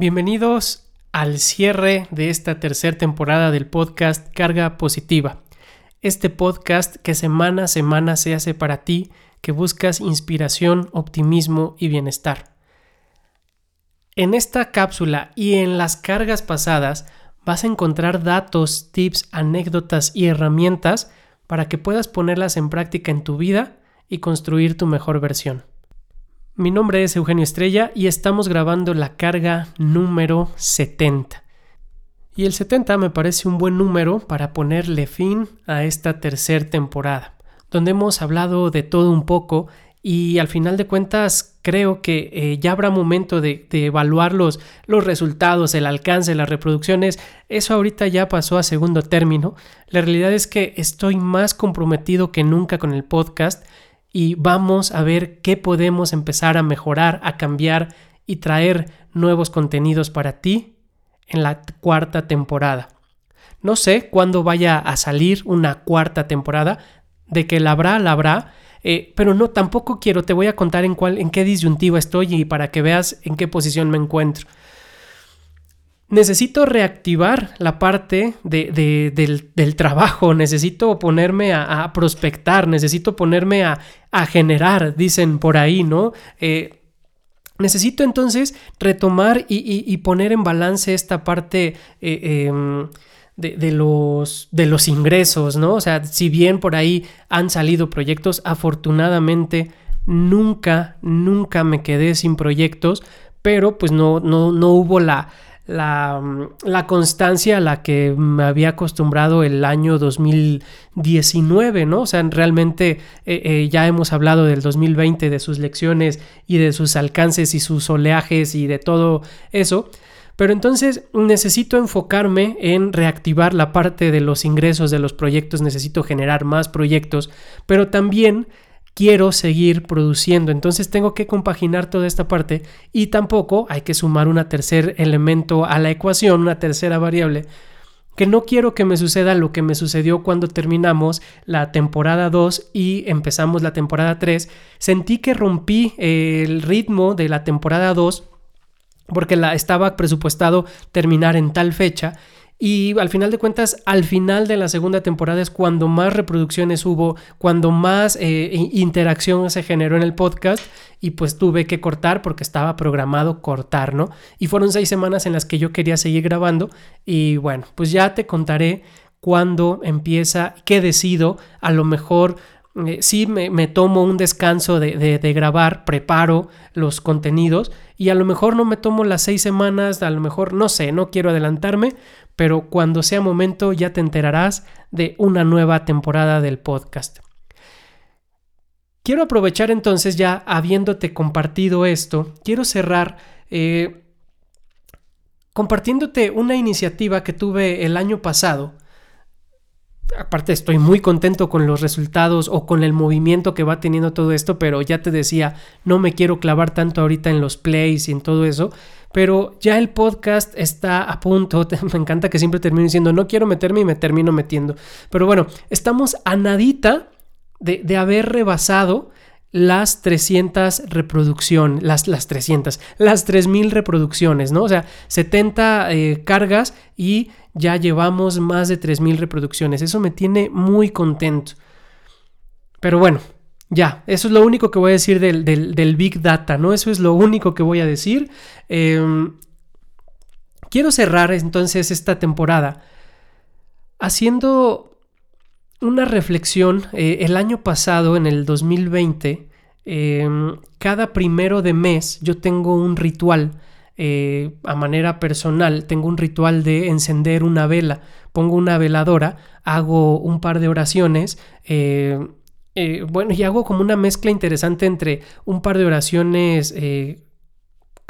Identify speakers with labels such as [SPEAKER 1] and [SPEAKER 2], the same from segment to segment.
[SPEAKER 1] Bienvenidos al cierre de esta tercera temporada del podcast Carga Positiva. Este podcast que semana a semana se hace para ti, que buscas inspiración, optimismo y bienestar. En esta cápsula y en las cargas pasadas vas a encontrar datos, tips, anécdotas y herramientas para que puedas ponerlas en práctica en tu vida y construir tu mejor versión. Mi nombre es Eugenio Estrella y estamos grabando la carga número 70. Y el 70 me parece un buen número para ponerle fin a esta tercera temporada, donde hemos hablado de todo un poco y al final de cuentas creo que eh, ya habrá momento de, evaluar los, los, resultados, el alcance, las reproducciones. Eso ahorita ya pasó a segundo término. La realidad es que estoy más comprometido que nunca con el podcast y vamos a ver qué podemos empezar a mejorar, a cambiar y traer nuevos contenidos para ti en la cuarta temporada. No sé cuándo vaya a salir una cuarta temporada, de que la habrá, la habrá, eh, pero no, tampoco quiero, te voy a contar en, cuál, en qué disyuntiva estoy y para que veas en qué posición me encuentro necesito reactivar la parte de, del, trabajo, necesito ponerme a, prospectar, necesito ponerme a, generar, dicen por ahí, ¿no? Eh, necesito entonces retomar y, poner en balance esta parte eh, em, de, los, de los ingresos, ¿no? O sea, si bien por ahí han salido proyectos, afortunadamente nunca, nunca me quedé sin proyectos, pero pues no, no, no hubo la la, constancia a la que me había acostumbrado el año 2019, ¿no? O sea, realmente eh, eh, ya hemos hablado del 2020, de sus lecciones y de sus alcances y sus oleajes y de todo eso. Pero entonces necesito enfocarme en reactivar la parte de los ingresos de los proyectos, necesito generar más proyectos, pero también quiero seguir produciendo. Entonces tengo que compaginar toda esta parte y tampoco hay que sumar un tercer elemento a la ecuación, una tercera variable, que no quiero que me suceda lo que me sucedió cuando terminamos la temporada 2 y empezamos la temporada 3. Sentí que rompí el ritmo de la temporada 2 porque la estaba presupuestado terminar en tal fecha y al final de cuentas, al final de la segunda temporada es cuando más reproducciones hubo, cuando más eh, interacción se generó en el podcast y pues tuve que cortar porque estaba programado cortar, ¿no? Y fueron seis semanas en las que yo quería seguir grabando y bueno, pues ya te contaré cuándo empieza, qué decido, a lo mejor eh, sí me, tomo un descanso de, de, grabar, preparo los contenidos y a lo mejor no me tomo las seis semanas, a lo mejor no sé, no quiero adelantarme, pero cuando sea momento ya te enterarás de una nueva temporada del podcast. Quiero aprovechar entonces ya habiéndote compartido esto, quiero cerrar eh, compartiéndote una iniciativa que tuve el año pasado aparte estoy muy contento con los resultados o con el movimiento que va teniendo todo esto, pero ya te decía, no me quiero clavar tanto ahorita en los plays y en todo eso, pero ya el podcast está a punto, me encanta que siempre termino diciendo, no quiero meterme y me termino metiendo, pero bueno, estamos a nadita de, de haber rebasado las 300 reproducciones, las, las 300, las 3000 reproducciones, ¿no? O sea, 70 eh, cargas y ya llevamos más de 3000 reproducciones. Eso me tiene muy contento. Pero bueno, ya, eso es lo único que voy a decir del, Big Data, ¿no? Eso es lo único que voy a decir. Em, quiero cerrar entonces esta temporada haciendo una reflexión. Eh, el año pasado, en el 2020, em, cada primero de mes yo tengo un ritual. Eh, a manera personal, tengo un ritual de encender una vela. Pongo una veladora, hago un par de oraciones. Eh, bueno, y hago como una mezcla interesante entre un par de oraciones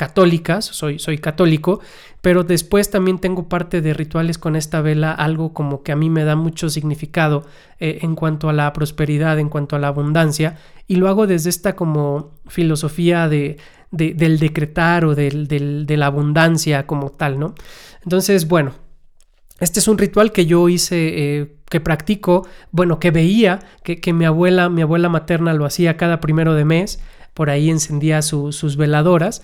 [SPEAKER 1] católicas, soy, soy católico, pero después también tengo parte de rituales con esta vela, algo como que a mí me da mucho significado eh, en cuanto a la prosperidad, en cuanto a la abundancia, y lo hago desde esta como filosofía de, del decretar o del, de la abundancia como tal, ¿no? Entonces, bueno, este es un ritual que yo hice, eh, que practico, bueno, que veía, que, que, mi abuela, mi abuela materna lo hacía cada primero de mes, por ahí encendía sus veladoras,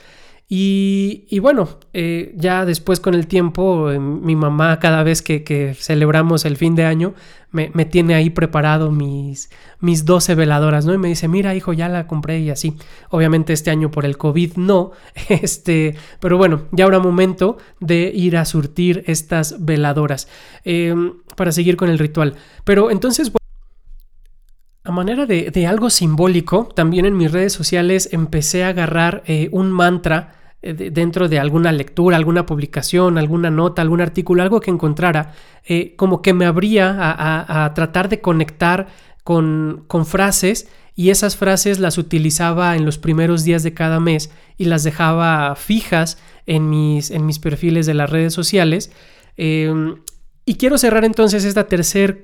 [SPEAKER 1] Y, bueno, eh, ya después con el tiempo, eh, mi mamá cada vez que, celebramos el fin de año, me, tiene ahí preparado mis, mis 12 veladoras, ¿no? Y me dice, mira hijo, ya la compré y así. Obviamente este año por el COVID no, este, pero bueno, ya habrá momento de ir a surtir estas veladoras em, para seguir con el ritual. Pero entonces... A manera de, algo simbólico, también en mis redes sociales empecé a agarrar eh, un mantra eh, dentro de alguna lectura, alguna publicación, alguna nota, algún artículo, algo que encontrara, eh, como que me abría a, tratar de conectar con, frases y esas frases las utilizaba en los primeros días de cada mes y las dejaba fijas en mis, en mis perfiles de las redes sociales. Em, y quiero cerrar entonces esta tercera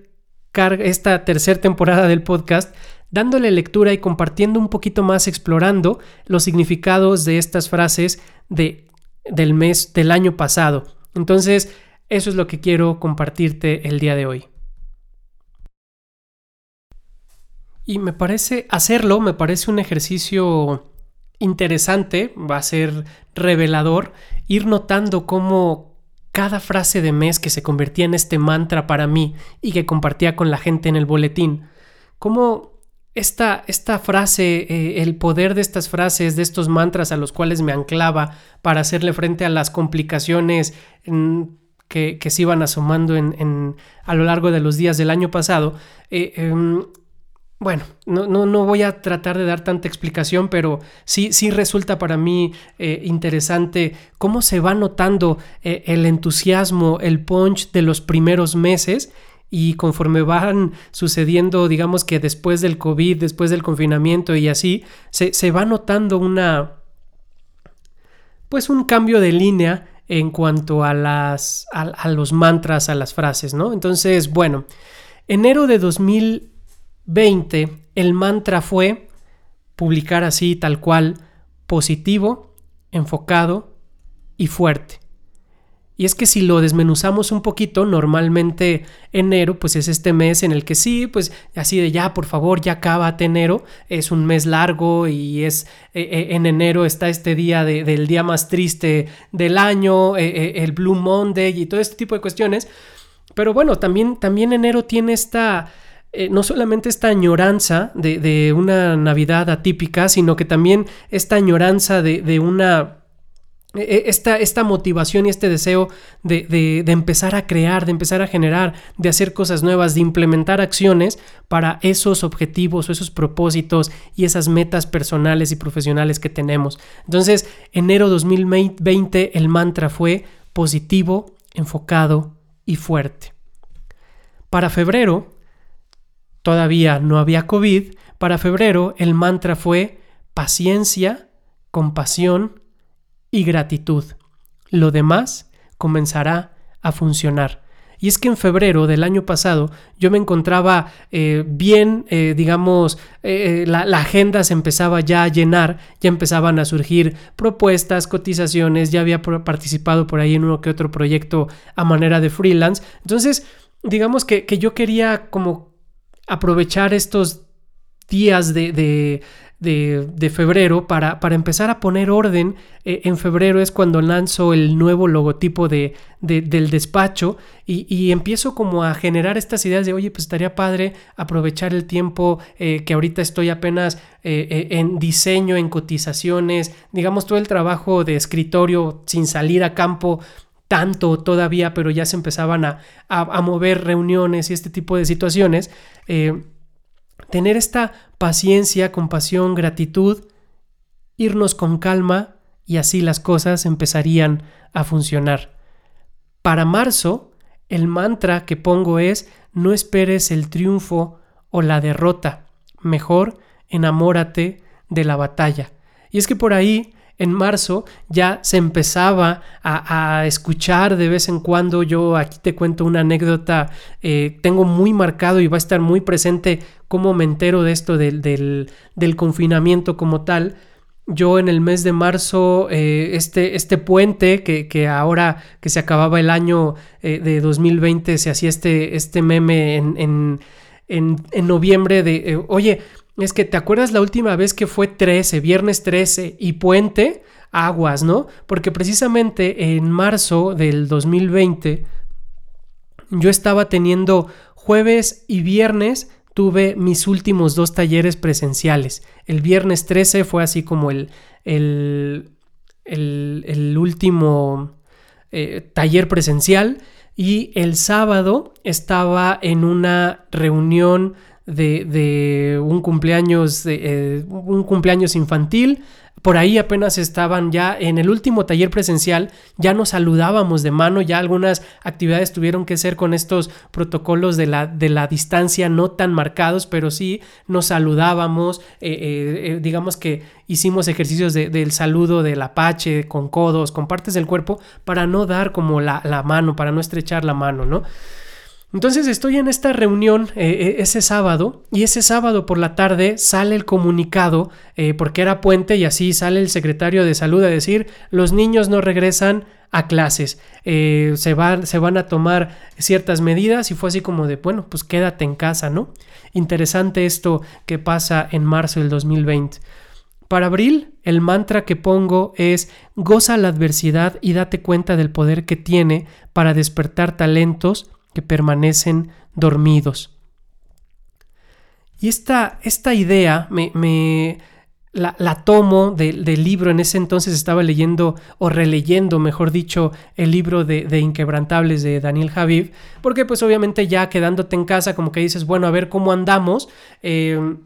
[SPEAKER 1] esta tercera temporada del podcast dándole lectura y compartiendo un poquito más, explorando los significados de estas frases de, del mes del año pasado. Entonces, eso es lo que quiero compartirte el día de hoy. Y me parece hacerlo, me parece un ejercicio interesante, va a ser revelador, ir notando cómo cada frase de mes que se convertía en este mantra para mí y que compartía con la gente en el boletín, cómo esta, esta frase, eh, el poder de estas frases, de estos mantras a los cuales me anclaba para hacerle frente a las complicaciones mm, que, se iban asomando en, a lo largo de los días del año pasado, eh, em, bueno, no, no, no, voy a tratar de dar tanta explicación, pero sí, sí resulta para mí eh, interesante cómo se va notando eh, el entusiasmo, el punch de los primeros meses y conforme van sucediendo, digamos que después del COVID, después del confinamiento y así, se, se va notando una, pues un cambio de línea en cuanto a, las, a, a los mantras, a las frases, ¿no? Entonces, bueno, enero de 2000 20, el mantra fue publicar así tal cual, positivo, enfocado y fuerte. Y es que si lo desmenuzamos un poquito, normalmente enero pues es este mes en el que sí, pues así de ya, por favor, ya acábate enero, es un mes largo y es eh, eh, en enero está este día del día más triste del año, eh, el Blue Monday y todo este tipo de cuestiones. Pero bueno, también, también enero tiene esta eh, no solamente esta añoranza de, una Navidad atípica, sino que también esta añoranza de, una... E, e, esta, esta, motivación y este deseo de, de, empezar a crear, de empezar a generar, de hacer cosas nuevas, de implementar acciones para esos objetivos o esos propósitos y esas metas personales y profesionales que tenemos. Entonces, enero 2020 el mantra fue positivo, enfocado y fuerte. Para febrero, todavía no había COVID, para febrero el mantra fue paciencia, compasión y gratitud. Lo demás comenzará a funcionar. Y es que en febrero del año pasado yo me encontraba eh, bien, eh, digamos, eh, la, agenda se empezaba ya a llenar, ya empezaban a surgir propuestas, cotizaciones, ya había participado por ahí en uno que otro proyecto a manera de freelance. Entonces, digamos que yo quería como aprovechar estos días de, de, febrero para, para, empezar a poner orden. Eh, en febrero es cuando lanzo el nuevo logotipo de, del despacho y, empiezo como a generar estas ideas de, oye, pues estaría padre aprovechar el tiempo eh, que ahorita estoy apenas eh, en diseño, en cotizaciones, digamos todo el trabajo de escritorio sin salir a campo tanto todavía, pero ya se empezaban a, mover reuniones y este tipo de situaciones, eh, tener esta paciencia, compasión, gratitud, irnos con calma y así las cosas empezarían a funcionar. Para marzo, el mantra que pongo es no esperes el triunfo o la derrota, mejor enamórate de la batalla. Y es que por ahí en marzo ya se empezaba a, escuchar de vez en cuando. Yo aquí te cuento una anécdota, eh, tengo muy marcado y va a estar muy presente cómo me entero de esto del, confinamiento como tal. Yo en el mes de marzo, eh, este, este puente que, que, ahora que se acababa el año eh, de 2020, se hacía este, este meme en, en, en, en noviembre de, oye, es que te acuerdas la última vez que fue 13, viernes 13 y puente, aguas, ¿no? Porque precisamente en marzo del 2020 yo estaba teniendo jueves y viernes tuve mis últimos dos talleres presenciales. El viernes 13 fue así como el, el, el, último eh, taller presencial y el sábado estaba en una reunión de, un cumpleaños, eh, un cumpleaños infantil por ahí apenas estaban ya en el último taller presencial, ya nos saludábamos de mano, ya algunas actividades tuvieron que ser con estos protocolos de la, de la distancia no tan marcados, pero sí nos saludábamos, eh, eh, digamos que hicimos ejercicios del saludo del apache con codos, con partes del cuerpo, para no dar como la, la mano, para no estrechar la mano, ¿no? Entonces estoy en esta reunión eh, eh, ese sábado y ese sábado por la tarde sale el comunicado eh, porque era puente y así sale el secretario de salud a decir los niños no regresan a clases, se, van, se van a tomar ciertas medidas y fue así como de bueno pues quédate en casa, ¿no? Interesante esto que pasa en marzo del 2020. Para abril, el mantra que pongo es goza la adversidad y date cuenta del poder que tiene para despertar talentos que permanecen dormidos. Y esta, esta idea me, la, tomo del libro. En ese entonces estaba leyendo o releyendo, mejor dicho, el libro de, Inquebrantables de Daniel Javib, porque pues obviamente ya quedándote en casa como que dices, bueno, a ver cómo andamos. Eh,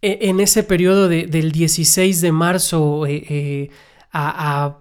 [SPEAKER 1] e, en ese periodo del 16 de marzo eh, eh, a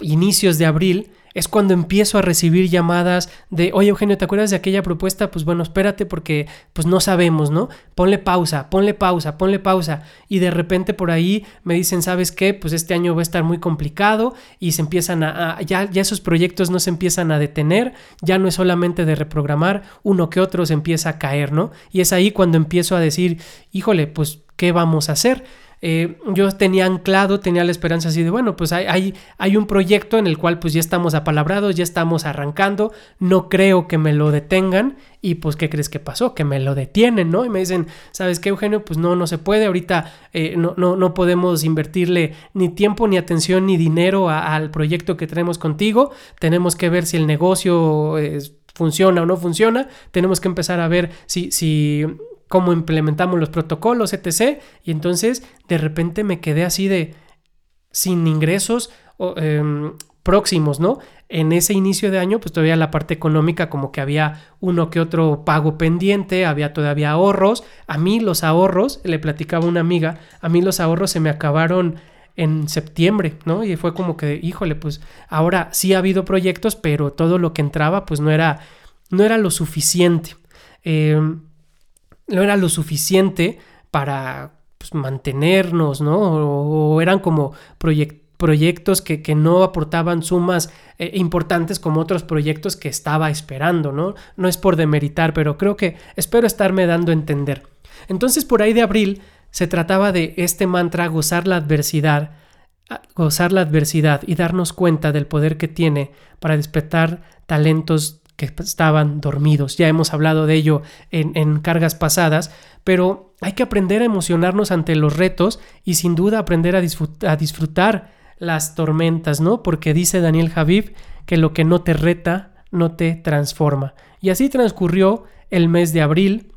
[SPEAKER 1] inicios de abril, es cuando empiezo a recibir llamadas de, oye Eugenio, ¿te acuerdas de aquella propuesta? Pues bueno, espérate porque pues no sabemos, ¿no? Ponle pausa, ponle pausa, ponle pausa. Y de repente por ahí me dicen, ¿sabes qué? Pues este año va a estar muy complicado y se empiezan a, ya, ya esos proyectos no se empiezan a detener, ya no es solamente de reprogramar, uno que otro se empieza a caer, ¿no? Y es ahí cuando empiezo a decir, híjole, pues, ¿qué vamos a hacer? Eh, yo tenía anclado, tenía la esperanza así de, bueno, pues hay, hay, un proyecto en el cual pues ya estamos apalabrados, ya estamos arrancando, no creo que me lo detengan y pues ¿qué crees que pasó? Que me lo detienen, ¿no? Y me dicen, ¿sabes qué, Eugenio? Pues no, no se puede, ahorita eh, no, no, no, podemos invertirle ni tiempo, ni atención, ni dinero al proyecto que tenemos contigo, tenemos que ver si el negocio... funciona o no funciona, tenemos que empezar a ver si, si cómo implementamos los protocolos, etc. Y entonces de repente me quedé así de sin ingresos em, próximos, ¿no? En ese inicio de año, pues todavía la parte económica, como que había uno que otro pago pendiente, había todavía ahorros. A mí los ahorros, le platicaba una amiga, a mí los ahorros se me acabaron en septiembre, ¿no? Y fue como que, híjole, pues ahora sí ha habido proyectos, pero todo lo que entraba, pues no era, no era lo suficiente. Eh, no era lo suficiente para pues, mantenernos, ¿no? O, eran como proyectos que, no aportaban sumas eh, importantes como otros proyectos que estaba esperando, ¿no? No es por demeritar, pero creo que espero estarme dando a entender. Entonces, por ahí de abril se trataba de este mantra gozar la adversidad, gozar la adversidad y darnos cuenta del poder que tiene para despertar talentos que estaban dormidos. Ya hemos hablado de ello en, cargas pasadas, pero hay que aprender a emocionarnos ante los retos y sin duda aprender a, disfrutar las tormentas, ¿no? Porque dice Daniel Javib que lo que no te reta no te transforma. Y así transcurrió el mes de abril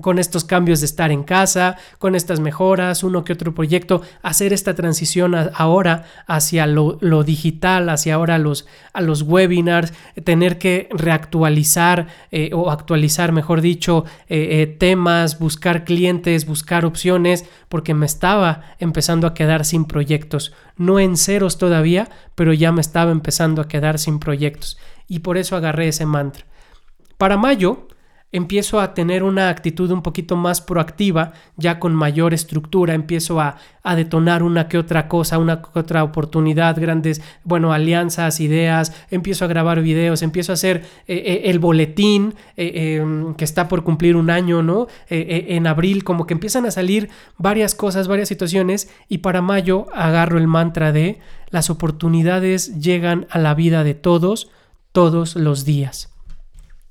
[SPEAKER 1] con estos cambios de estar en casa, con estas mejoras, uno que otro proyecto, hacer esta transición ahora hacia lo, digital, hacia ahora los, a los webinars, tener que reactualizar eh, o actualizar, mejor dicho, eh, eh, temas, buscar clientes, buscar opciones, porque me estaba empezando a quedar sin proyectos. No en ceros todavía, pero ya me estaba empezando a quedar sin proyectos. Y por eso agarré ese mantra. Para mayo, empiezo a tener una actitud un poquito más proactiva, ya con mayor estructura, empiezo a, detonar una que otra cosa, una que otra oportunidad, grandes, bueno, alianzas, ideas, empiezo a grabar videos, empiezo a hacer eh, eh, el boletín eh, em, que está por cumplir un año, ¿no? en abril, como que empiezan a salir varias cosas, varias situaciones, y para mayo agarro el mantra de las oportunidades llegan a la vida de todos, todos los días.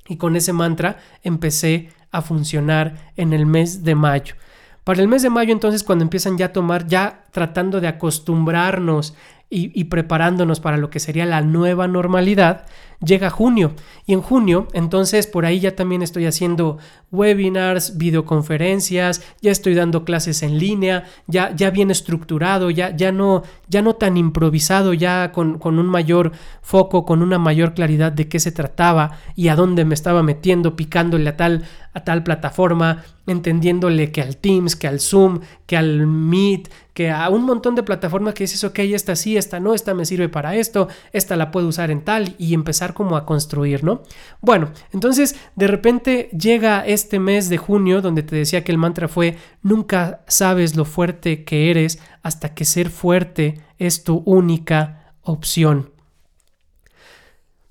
[SPEAKER 1] Y con ese mantra empecé a funcionar en el mes de mayo. Para el mes de mayo entonces cuando empiezan ya a tomar, ya tratando de acostumbrarnos y, preparándonos para lo que sería la nueva normalidad, llega junio. Y en junio, entonces por ahí ya también estoy haciendo webinars, videoconferencias, ya estoy dando clases en línea, ya, ya bien estructurado, ya, ya, no, ya no tan improvisado, ya con, con un mayor foco, con una mayor claridad de qué se trataba y a dónde me estaba metiendo, picándole a tal, a tal plataforma, entendiéndole que al Teams, que al Zoom, que al Meet, que a un montón de plataformas que dices, ok, esta sí, esta no, esta me sirve para esto, esta la puedo usar en tal y empezar como a construir, ¿no? Bueno, entonces de repente llega este mes de junio donde te decía que el mantra fue, nunca sabes lo fuerte que eres hasta que ser fuerte es tu única opción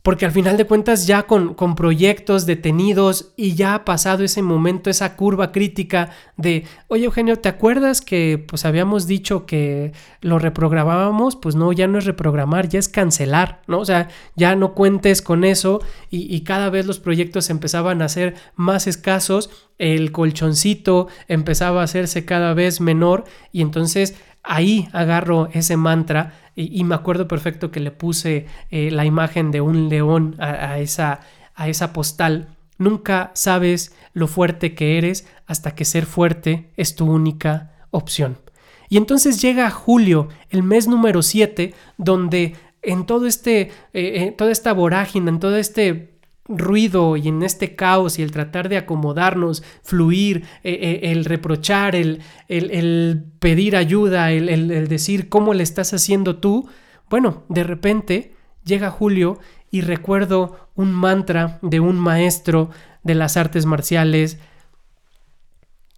[SPEAKER 1] porque al final de cuentas ya con, con, proyectos detenidos y ya ha pasado ese momento, esa curva crítica de, oye Eugenio, ¿te acuerdas que pues habíamos dicho que lo reprogramábamos? Pues no, ya no es reprogramar, ya es cancelar, ¿no? O sea, ya no cuentes con eso y, y cada vez los proyectos empezaban a ser más escasos, el colchoncito empezaba a hacerse cada vez menor y entonces ahí agarro ese mantra y, me acuerdo perfecto que le puse eh, la imagen de un león a, esa, a esa postal. Nunca sabes lo fuerte que eres hasta que ser fuerte es tu única opción. Y entonces llega julio, el mes número 7, donde en todo este, eh, eh, toda esta vorágine, en todo este ruido y en este caos y el tratar de acomodarnos, fluir, eh, eh, el reprochar, el, el, pedir ayuda, el, el, decir cómo le estás haciendo tú, bueno, de repente llega Julio y recuerdo un mantra de un maestro de las artes marciales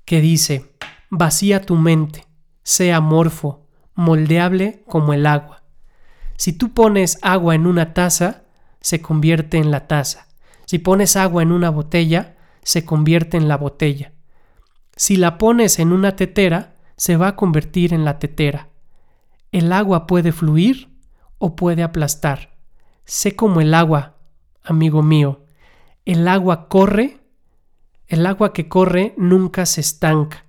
[SPEAKER 1] que dice, vacía tu mente, sea amorfo, moldeable como el agua. Si tú pones agua en una taza, se convierte en la taza. Si pones agua en una botella, se convierte en la botella. Si la pones en una tetera, se va a convertir en la tetera. El agua puede fluir o puede aplastar. Sé como el agua, amigo mío. El agua corre, el agua que corre nunca se estanca.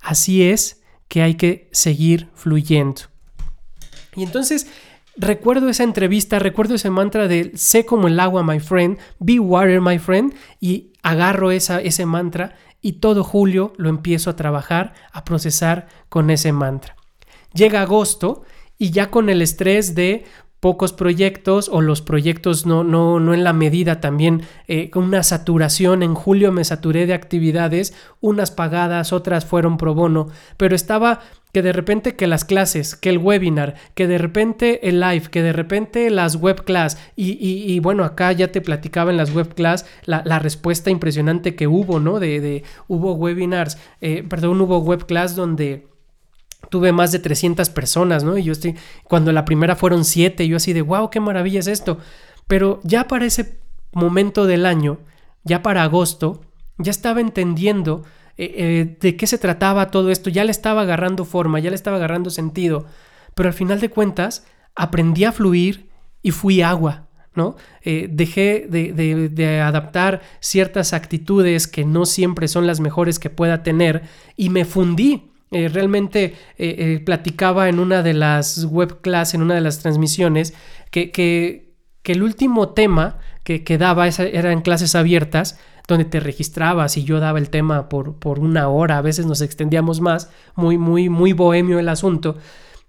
[SPEAKER 1] Así es que hay que seguir fluyendo. Y entonces recuerdo esa entrevista, recuerdo ese mantra de sé como el agua, my friend, be water, my friend, y agarro esa, ese mantra y todo julio lo empiezo a trabajar, a procesar con ese mantra. Llega agosto y ya con el estrés de pocos proyectos o los proyectos no, no, no en la medida también eh, una saturación. En julio me saturé de actividades, unas pagadas, otras fueron pro bono, pero estaba que de repente que las clases, que el webinar, que de repente el live, que de repente las web class y, y, bueno, acá ya te platicaba en las web class la, la respuesta impresionante que hubo, ¿no? De, de hubo webinars, eh, perdón, hubo web class donde tuve más de 300 personas, ¿no? Y yo estoy, cuando la primera fueron 7, yo así de, wow, qué maravilla es esto. Pero ya para ese momento del año, ya para agosto, ya estaba entendiendo eh, eh, de qué se trataba todo esto, ya le estaba agarrando forma, ya le estaba agarrando sentido. Pero al final de cuentas, aprendí a fluir y fui agua. ¿no? Eh, dejé de, de, adaptar ciertas actitudes que no siempre son las mejores que pueda tener y me fundí eh, realmente eh, eh, platicaba en una de las web class, en una de las transmisiones, que, que, el último tema que, que daba era en clases abiertas, donde te registrabas y yo daba el tema por, por una hora, a veces nos extendíamos más, muy, muy, muy bohemio el asunto.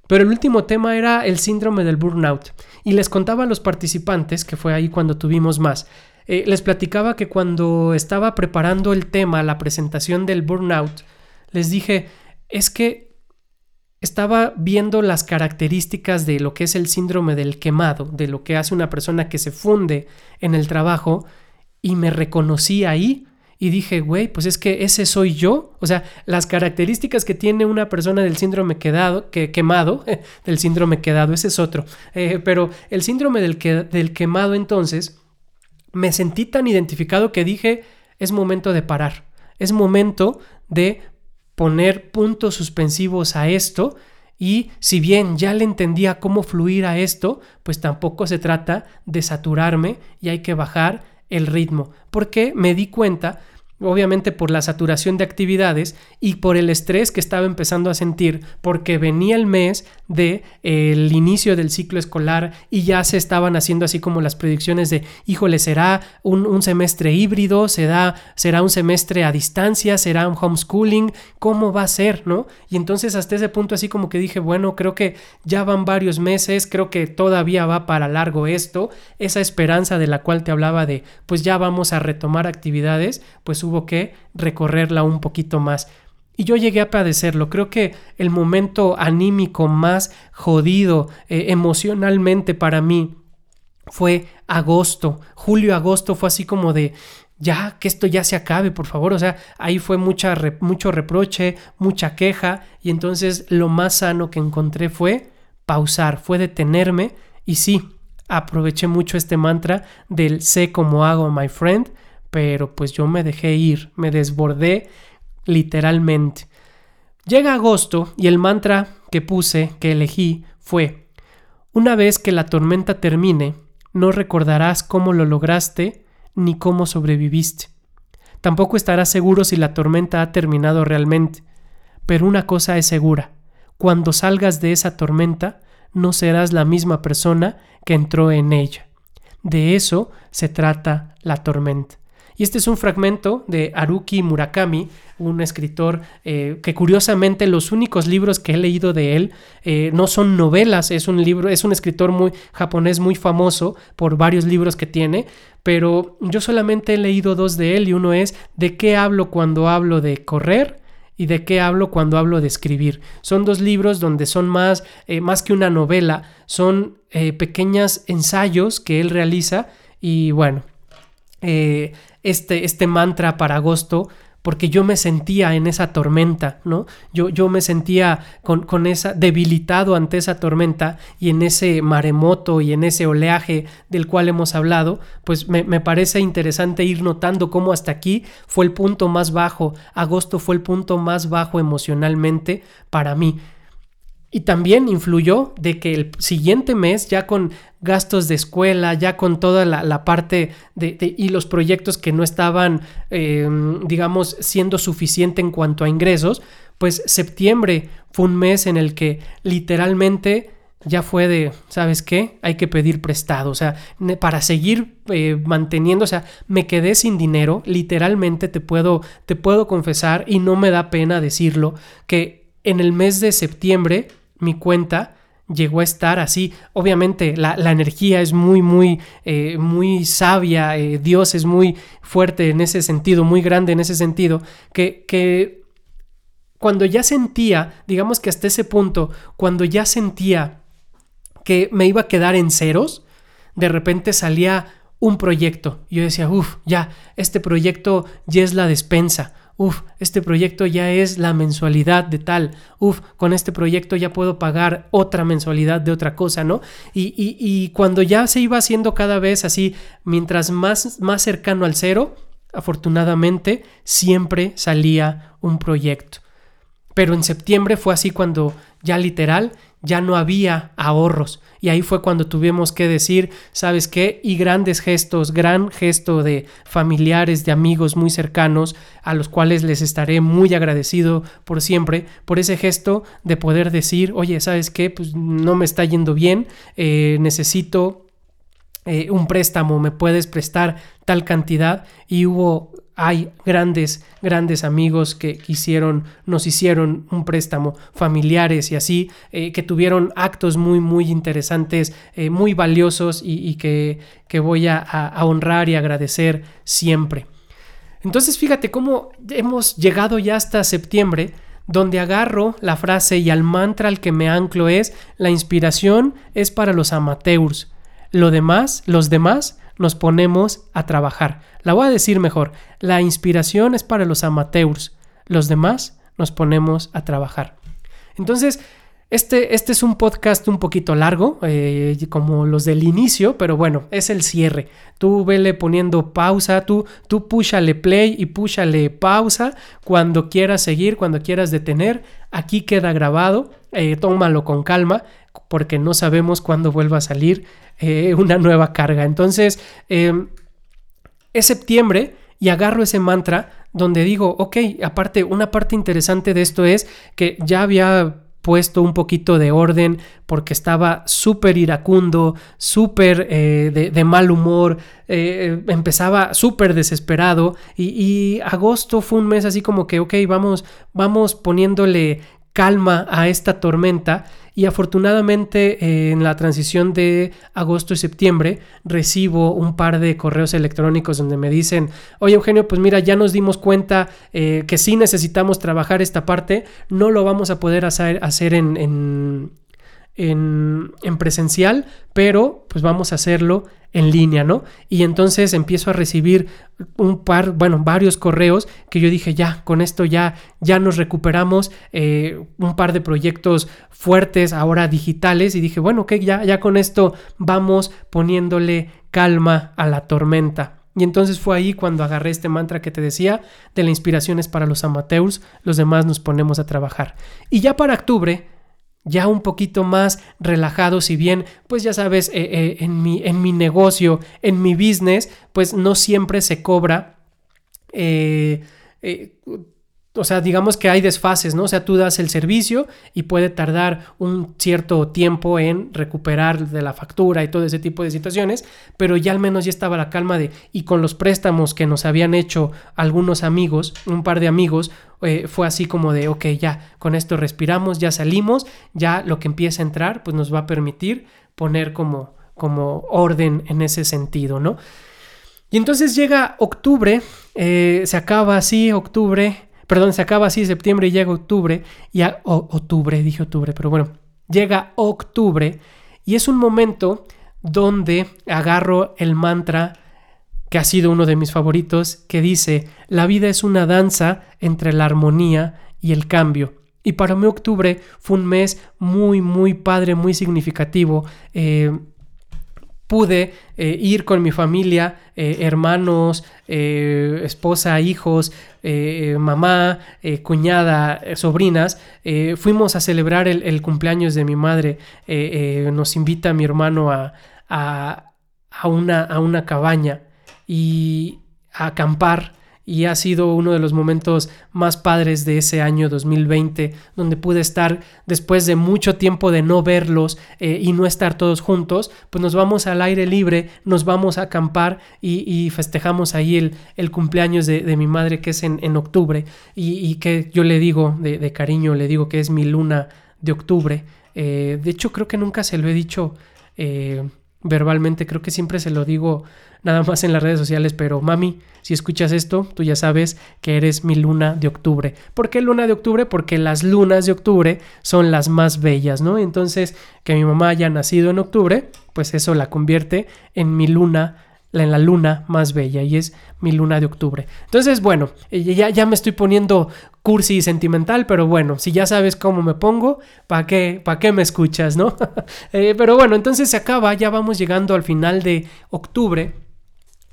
[SPEAKER 1] Pero el último tema era el síndrome del burnout. Y les contaba a los participantes, que fue ahí cuando tuvimos más, les platicaba que cuando estaba preparando el tema, la presentación del burnout, les dije, es que estaba viendo las características de lo que es el síndrome del quemado, de lo que hace una persona que se funde en el trabajo y me reconocí ahí y dije, güey, pues es que ese soy yo. O sea, las características que tiene una persona del síndrome quedado, que, quemado, del síndrome quedado, ese es otro. Eh, pero el síndrome del, que, del quemado entonces, me sentí tan identificado que dije, es momento de parar. Es momento de poner puntos suspensivos a esto y si bien ya le entendía cómo fluir a esto, pues tampoco se trata de saturarme y hay que bajar el ritmo, porque me di cuenta obviamente por la saturación de actividades y por el estrés que estaba empezando a sentir porque venía el mes de el inicio del ciclo escolar y ya se estaban haciendo así como las predicciones de híjole será un, semestre híbrido será será un semestre a distancia será un homeschooling cómo va a ser no y entonces hasta ese punto así como que dije bueno creo que ya van varios meses creo que todavía va para largo esto. Esa esperanza de la cual te hablaba de pues ya vamos a retomar actividades pues hubo que recorrerla un poquito más. Y yo llegué a padecerlo. Creo que el momento anímico más jodido eh, emocionalmente para mí fue agosto. Julio-agosto fue así como de ya, que esto ya se acabe, por favor. O sea, ahí fue mucha mucho reproche, mucha queja. Y entonces lo más sano que encontré fue pausar, fue detenerme. Y sí, aproveché mucho este mantra del sé cómo hago, my friend pero pues yo me dejé ir, me desbordé literalmente. Llega agosto y el mantra que puse, que elegí, fue, una vez que la tormenta termine, no recordarás cómo lo lograste ni cómo sobreviviste. Tampoco estarás seguro si la tormenta ha terminado realmente. Pero una cosa es segura, cuando salgas de esa tormenta, no serás la misma persona que entró en ella. De eso se trata la tormenta. Y este es un fragmento de Haruki Murakami, un escritor eh, que curiosamente los únicos libros que he leído de él eh, no son novelas, es un libro, es un escritor muy japonés muy famoso por varios libros que tiene, pero yo solamente he leído dos de él y uno es ¿De qué hablo cuando hablo de correr? y de qué hablo cuando hablo de escribir. Son dos libros donde son más, eh, más que una novela, son pequeños ensayos que él realiza y bueno, este, este mantra para agosto porque yo me sentía en esa tormenta, ¿no? Yo, yo me sentía con, con, esa debilitado ante esa tormenta y en ese maremoto y en ese oleaje del cual hemos hablado, pues me, me, parece interesante ir notando cómo hasta aquí fue el punto más bajo, agosto fue el punto más bajo emocionalmente para mí. Y también influyó de que el siguiente mes, ya con gastos de escuela, ya con toda la, parte de, y los proyectos que no estaban, em, digamos, siendo suficiente en cuanto a ingresos, pues septiembre fue un mes en el que literalmente ya fue de, ¿sabes qué? Hay que pedir prestado, o sea, para seguir eh, manteniendo, o sea, me quedé sin dinero, literalmente te puedo, te puedo confesar, y no me da pena decirlo, que en el mes de septiembre mi cuenta llegó a estar así. Obviamente la, energía es muy, muy, eh, muy sabia, eh, Dios es muy fuerte en ese sentido, muy grande en ese sentido, que, que cuando ya sentía, digamos que hasta ese punto, cuando ya sentía que me iba a quedar en ceros, de repente salía un proyecto. Yo decía, uff, ya, este proyecto ya es la despensa uf, este proyecto ya es la mensualidad de tal, uf, con este proyecto ya puedo pagar otra mensualidad de otra cosa, ¿no? Y, y, cuando ya se iba haciendo cada vez así, mientras más, más cercano al cero, afortunadamente siempre salía un proyecto. Pero en septiembre fue así cuando ya literal ya no había ahorros. Y ahí fue cuando tuvimos que decir, ¿sabes qué? Y grandes gestos, gran gesto de familiares, de amigos muy cercanos, a los cuales les estaré muy agradecido por siempre, por ese gesto de poder decir, oye, ¿sabes qué? Pues no me está yendo bien, eh, necesito eh, un préstamo, me puedes prestar tal cantidad y hubo hay grandes, grandes amigos que quisieron, nos hicieron un préstamo, familiares y así, eh, que tuvieron actos muy, muy interesantes, eh, muy valiosos y, que, que, voy a, a, honrar y agradecer siempre. Entonces fíjate cómo hemos llegado ya hasta septiembre, donde agarro la frase y al mantra al que me anclo es, la inspiración es para los amateurs, lo demás, los demás, nos ponemos a trabajar. La voy a decir mejor, la inspiración es para los amateurs, los demás nos ponemos a trabajar. Entonces, este, este es un podcast un poquito largo, eh, como los del inicio, pero bueno, es el cierre. Tú vele poniendo pausa, tú, tú púchale play y púchale pausa cuando quieras seguir, cuando quieras detener. Aquí queda grabado, eh, tómalo con calma, porque no sabemos cuándo vuelva a salir eh, una nueva carga. Entonces, em, es septiembre y agarro ese mantra donde digo, ok, aparte, una parte interesante de esto es que ya había puesto un poquito de orden porque estaba súper iracundo, súper eh, de, mal humor, eh, empezaba súper desesperado y, agosto fue un mes así como que, ok, vamos, vamos poniéndole calma a esta tormenta y afortunadamente eh, en la transición de agosto y septiembre recibo un par de correos electrónicos donde me dicen, oye Eugenio, pues mira, ya nos dimos cuenta eh, que sí necesitamos trabajar esta parte, no lo vamos a poder hacer, hacer en, en, en, presencial, pero pues vamos a hacerlo en línea, ¿no? Y entonces empiezo a recibir un par, bueno, varios correos que yo dije, ya, con esto ya, ya nos recuperamos eh, un par de proyectos fuertes, ahora digitales, y dije, bueno, que ya, ya con esto vamos poniéndole calma a la tormenta. Y entonces fue ahí cuando agarré este mantra que te decía, de la inspiración es para los amateurs, los demás nos ponemos a trabajar. Y ya para octubre ya un poquito más relajado, si bien, pues ya sabes, eh, eh, en, mi, en, mi, negocio, en mi business, pues no siempre se cobra. Eh, o sea, digamos que hay desfases, ¿no? O sea, tú das el servicio y puede tardar un cierto tiempo en recuperar de la factura y todo ese tipo de situaciones, pero ya al menos ya estaba la calma de, y con los préstamos que nos habían hecho algunos amigos, un par de amigos, eh, fue así como de, ok, ya, con esto respiramos, ya salimos, ya lo que empieza a entrar, pues nos va a permitir poner como, como orden en ese sentido, ¿no? Y entonces llega octubre, eh, se acaba así octubre, perdón, se acaba así septiembre y llega octubre, y octubre, dije octubre, pero bueno, llega octubre y es un momento donde agarro el mantra que ha sido uno de mis favoritos, que dice, la vida es una danza entre la armonía y el cambio. Y para mí octubre fue un mes muy, muy padre, muy significativo. Eh, pude eh, ir con mi familia, eh, hermanos, esposa, hijos, mamá, cuñada, sobrinas. fuimos a celebrar el, cumpleaños de mi madre. nos invita mi hermano a, a, una, a una cabaña y acampar y ha sido uno de los momentos más padres de ese año 2020, donde pude estar después de mucho tiempo de no verlos eh, y no estar todos juntos, pues nos vamos al aire libre, nos vamos a acampar y, festejamos ahí el, cumpleaños de, mi madre que es en, octubre y, que yo le digo de, cariño, le digo que es mi luna de octubre. Eh, de hecho creo que nunca se lo he dicho eh, verbalmente, creo que siempre se lo digo nada más en las redes sociales, pero mami, si escuchas esto, tú ya sabes que eres mi luna de octubre. ¿Por qué luna de octubre? Porque las lunas de octubre son las más bellas, ¿no? Entonces, que mi mamá haya nacido en octubre, pues eso la convierte en mi luna en la luna más bella y es mi luna de octubre. Entonces, bueno, ya, ya me estoy poniendo cursi y sentimental, pero bueno, si ya sabes cómo me pongo, ¿para qué, pa qué me escuchas, no? Eh, pero bueno, entonces se acaba, ya vamos llegando al final de octubre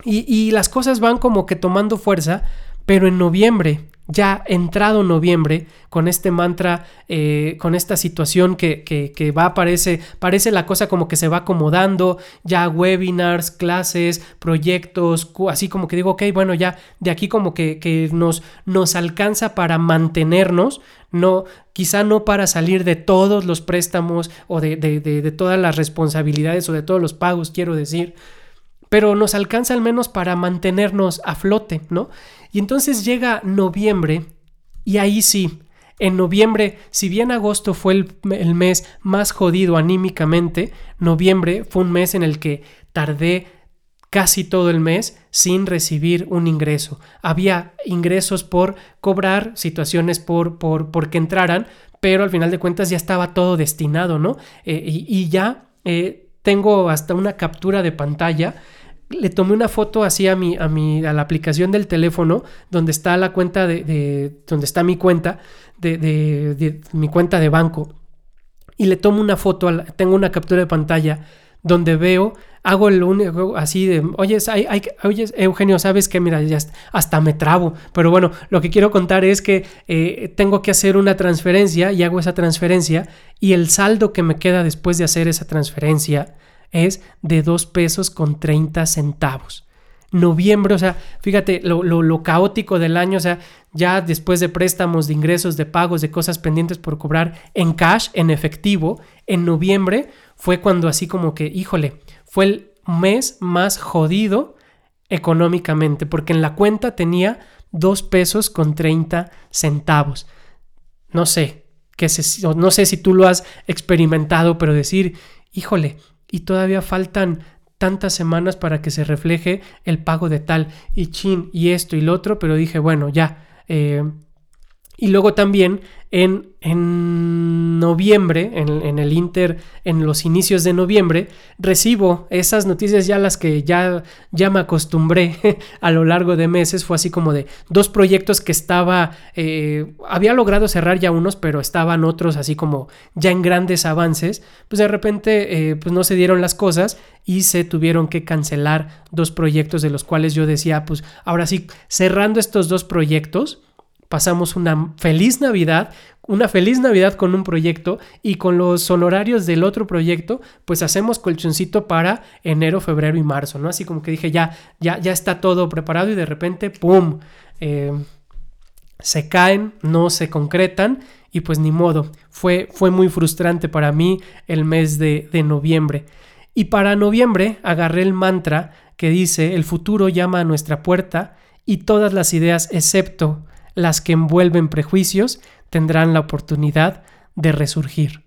[SPEAKER 1] y, las cosas van como que tomando fuerza, pero en noviembre, ya entrado noviembre, con este mantra, eh, con esta situación que, que, va, parece, parece la cosa como que se va acomodando, ya webinars, clases, proyectos, así como que digo, ok, bueno, ya de aquí como que, que nos, nos alcanza para mantenernos, no, quizá no para salir de todos los préstamos o de, de, de todas las responsabilidades o de todos los pagos, quiero decir, pero nos alcanza al menos para mantenernos a flote, ¿no? Y entonces llega noviembre y ahí sí, en noviembre, si bien agosto fue el, mes más jodido anímicamente, noviembre fue un mes en el que tardé casi todo el mes sin recibir un ingreso. Había ingresos por cobrar, situaciones por, por, por que entraran, pero al final de cuentas ya estaba todo destinado, ¿no? Eh, y, ya eh, tengo hasta una captura de pantalla le tomé una foto así a mi, a mi, a la aplicación del teléfono, donde está la cuenta de, donde está mi cuenta, de, mi cuenta de banco. Y le tomo una foto, tengo una captura de pantalla donde veo, hago el único así de, oye, hay, oye Eugenio, sabes que mira, ya hasta me trabo, pero bueno, lo que quiero contar es que eh, tengo que hacer una transferencia y hago esa transferencia y el saldo que me queda después de hacer esa transferencia es de 2 pesos con 30 centavos. noviembre, o sea, fíjate lo, lo, caótico del año, o sea, ya después de préstamos, de ingresos, de pagos, de cosas pendientes por cobrar en cash, en efectivo, en noviembre fue cuando así como que, híjole, fue el mes más jodido económicamente, porque en la cuenta tenía dos pesos con 30 centavos. No sé, que no sé si tú lo has experimentado, pero decir, híjole, y todavía faltan tantas semanas para que se refleje el pago de tal y chin y esto y lo otro, pero dije, bueno, ya. Eh, y luego también en, en noviembre, en, el Inter, en los inicios de noviembre, recibo esas noticias ya las que ya, ya me acostumbré a lo largo de meses. Fue así como de dos proyectos que estaba, eh, había logrado cerrar ya unos, pero estaban otros así como ya en grandes avances. Pues de repente, eh, pues no se dieron las cosas y se tuvieron que cancelar dos proyectos de los cuales yo decía, pues ahora sí, cerrando estos dos proyectos, pasamos una feliz Navidad, una feliz Navidad con un proyecto y con los honorarios del otro proyecto, pues hacemos colchoncito para enero, febrero y marzo, ¿no? Así como que dije, ya, ya, ya está todo preparado y de repente, ¡pum! Eh, se caen, no se concretan y pues ni modo, fue, fue muy frustrante para mí el mes de, de noviembre. Y para noviembre agarré el mantra que dice, el futuro llama a nuestra puerta y todas las ideas excepto las que envuelven prejuicios tendrán la oportunidad de resurgir.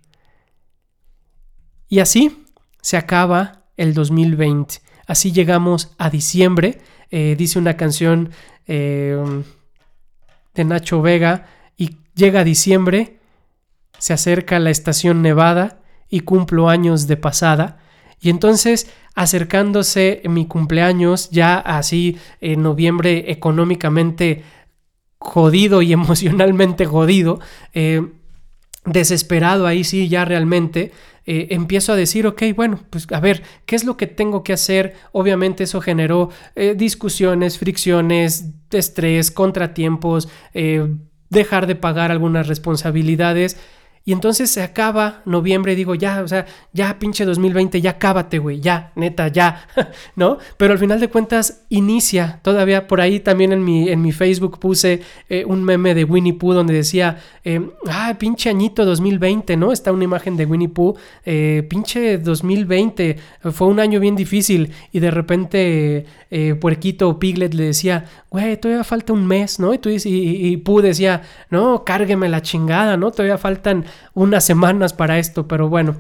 [SPEAKER 1] Y así se acaba el 2020. Así llegamos a diciembre. Eh, dice una canción eh, de Nacho Vega y llega diciembre, se acerca la estación nevada y cumplo años de pasada. Y entonces, acercándose mi cumpleaños, ya así en noviembre económicamente jodido y emocionalmente jodido, eh, desesperado ahí sí ya realmente, eh, empiezo a decir, ok, bueno, pues a ver, ¿qué es lo que tengo que hacer? Obviamente eso generó eh, discusiones, fricciones, estrés, contratiempos, dejar de pagar algunas responsabilidades. Y entonces se acaba noviembre y digo, ya, o sea, ya pinche 2020, ya cábate, güey, ya, neta, ya, ¿no? Pero al final de cuentas inicia, todavía por ahí también en mi, en mi Facebook puse eh, un meme de Winnie Pooh donde decía, eh, ah, pinche añito 2020, ¿no? Está una imagen de Winnie Pooh, eh, pinche 2020, fue un año bien difícil y de repente Puerquito o Piglet le decía, güey, todavía falta un mes, ¿no? Y, tú, y, y Pooh decía, no, cárgueme la chingada, ¿no? Todavía faltan unas semanas para esto, pero bueno.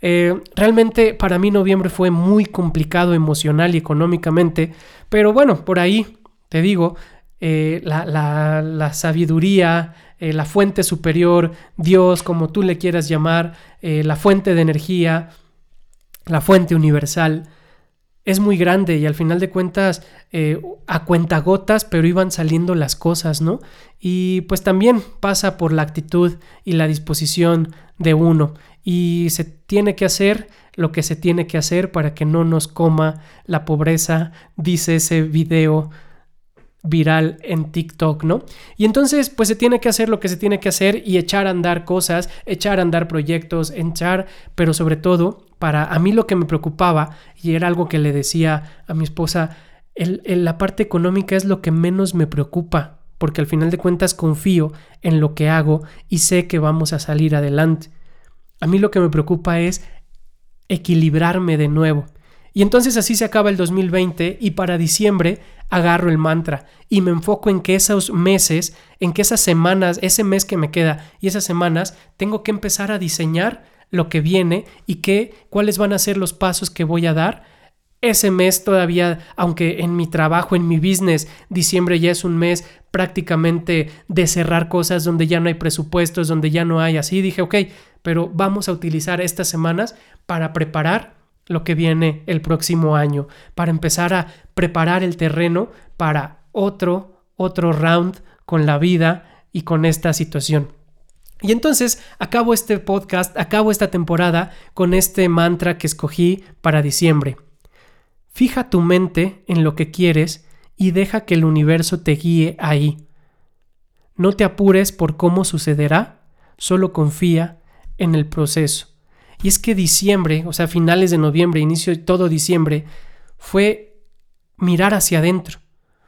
[SPEAKER 1] Eh, realmente para mí noviembre fue muy complicado emocional y económicamente, pero bueno, por ahí te digo, eh, la, sabiduría, eh, la fuente superior, Dios, como tú le quieras llamar, la fuente de energía, la fuente universal, es muy grande y al final de cuentas eh, a cuentagotas, pero iban saliendo las cosas, ¿no? Y pues también pasa por la actitud y la disposición de uno y se tiene que hacer lo que se tiene que hacer para que no nos coma la pobreza, dice ese video viral en TikTok, ¿no? Y entonces, pues se tiene que hacer lo que se tiene que hacer y echar a andar cosas, echar a andar proyectos, echar, pero sobre todo, para a mí lo que me preocupaba, y era algo que le decía a mi esposa, la parte económica es lo que menos me preocupa, porque al final de cuentas confío en lo que hago y sé que vamos a salir adelante. A mí lo que me preocupa es equilibrarme de nuevo. Y entonces así se acaba el 2020 y para diciembre agarro el mantra y me enfoco en que esos meses, en que esas semanas, ese mes que me queda y esas semanas, tengo que empezar a diseñar lo que viene y qué, cuáles van a ser los pasos que voy a dar. Ese mes todavía, aunque en mi trabajo, en mi business, diciembre ya es un mes prácticamente de cerrar cosas donde ya no hay presupuestos, donde ya no hay así, dije, ok, pero vamos a utilizar estas semanas para preparar lo que viene el próximo año, para empezar a preparar el terreno para otro, otro round con la vida y con esta situación. Y entonces acabo este podcast, acabo esta temporada con este mantra que escogí para diciembre. Fija tu mente en lo que quieres y deja que el universo te guíe ahí. No te apures por cómo sucederá, solo confía en el proceso. Y es que diciembre, o sea, finales de noviembre, inicio de todo diciembre, fue mirar hacia adentro,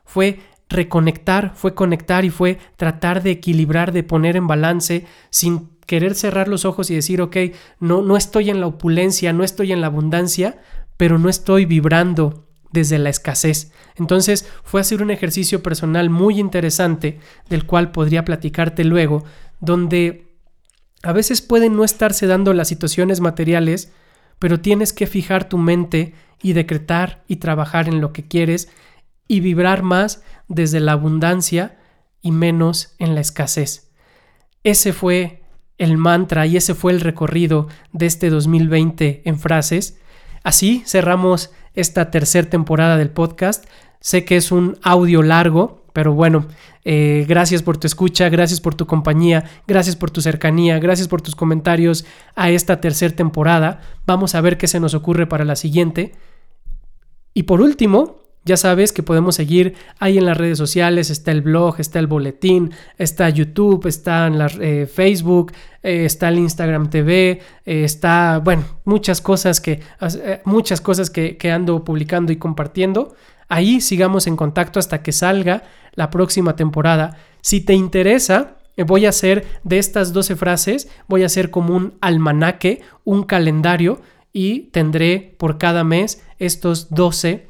[SPEAKER 1] fue reconectar, fue conectar y fue tratar de equilibrar, de poner en balance sin querer cerrar los ojos y decir, ok, no, no estoy en la opulencia, no estoy en la abundancia, pero no estoy vibrando desde la escasez. Entonces fue hacer un ejercicio personal muy interesante, del cual podría platicarte luego, donde a veces pueden no estarse dando las situaciones materiales, pero tienes que fijar tu mente y decretar y trabajar en lo que quieres y vibrar más desde la abundancia y menos en la escasez. Ese fue el mantra y ese fue el recorrido de este 2020 en frases. Así cerramos esta tercera temporada del podcast. Sé que es un audio largo, pero bueno, eh, gracias por tu escucha, gracias por tu compañía, gracias por tu cercanía, gracias por tus comentarios a esta tercera temporada. Vamos a ver qué se nos ocurre para la siguiente. Y por último, ya sabes que podemos seguir ahí en las redes sociales, está el blog, está el boletín, está YouTube, está en la, eh, Facebook, eh, está el Instagram TV, está, bueno, muchas cosas que, muchas cosas que, que ando publicando y compartiendo. Ahí sigamos en contacto hasta que salga la próxima temporada. Si te interesa, voy a hacer de estas 12 frases, voy a hacer como un almanaque, un calendario y tendré por cada mes estos 12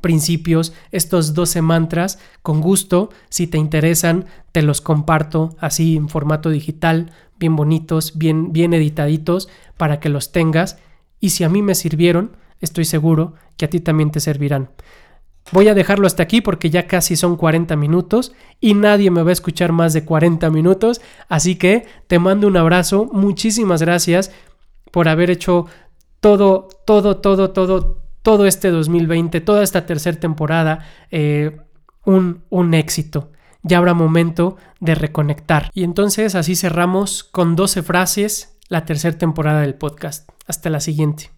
[SPEAKER 1] principios, estos 12 mantras. Con gusto, si te interesan, te los comparto así en formato digital, bien bonitos, bien, bien editaditos, para que los tengas. Y si a mí me sirvieron, estoy seguro que a ti también te servirán. Voy a dejarlo hasta aquí porque ya casi son 40 minutos y nadie me va a escuchar más de 40 minutos. Así que te mando un abrazo. Muchísimas gracias por haber hecho todo, todo, todo, todo, todo este 2020, toda esta tercera temporada, eh, un, un éxito. Ya habrá momento de reconectar. Y entonces así cerramos con 12 frases la tercera temporada del podcast. Hasta la siguiente.